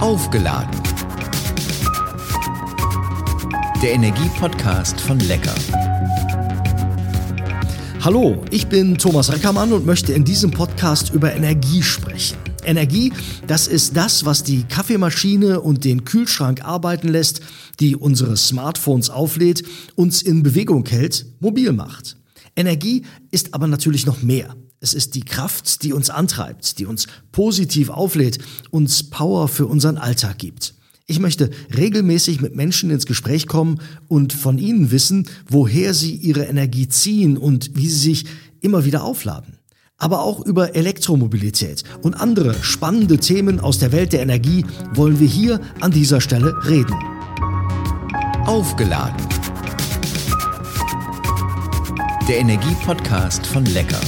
Aufgeladen. Der Energie-Podcast von Lecker. Hallo, ich bin Thomas Reckermann und möchte in diesem Podcast über Energie sprechen. Energie, das ist das, was die Kaffeemaschine und den Kühlschrank arbeiten lässt, die unsere Smartphones auflädt, uns in Bewegung hält, mobil macht. Energie ist aber natürlich noch mehr. Es ist die Kraft, die uns antreibt, die uns positiv auflädt, uns Power für unseren Alltag gibt. Ich möchte regelmäßig mit Menschen ins Gespräch kommen und von ihnen wissen, woher sie ihre Energie ziehen und wie sie sich immer wieder aufladen. Aber auch über Elektromobilität und andere spannende Themen aus der Welt der Energie wollen wir hier an dieser Stelle reden. Aufgeladen. Der Energie-Podcast von Lecker.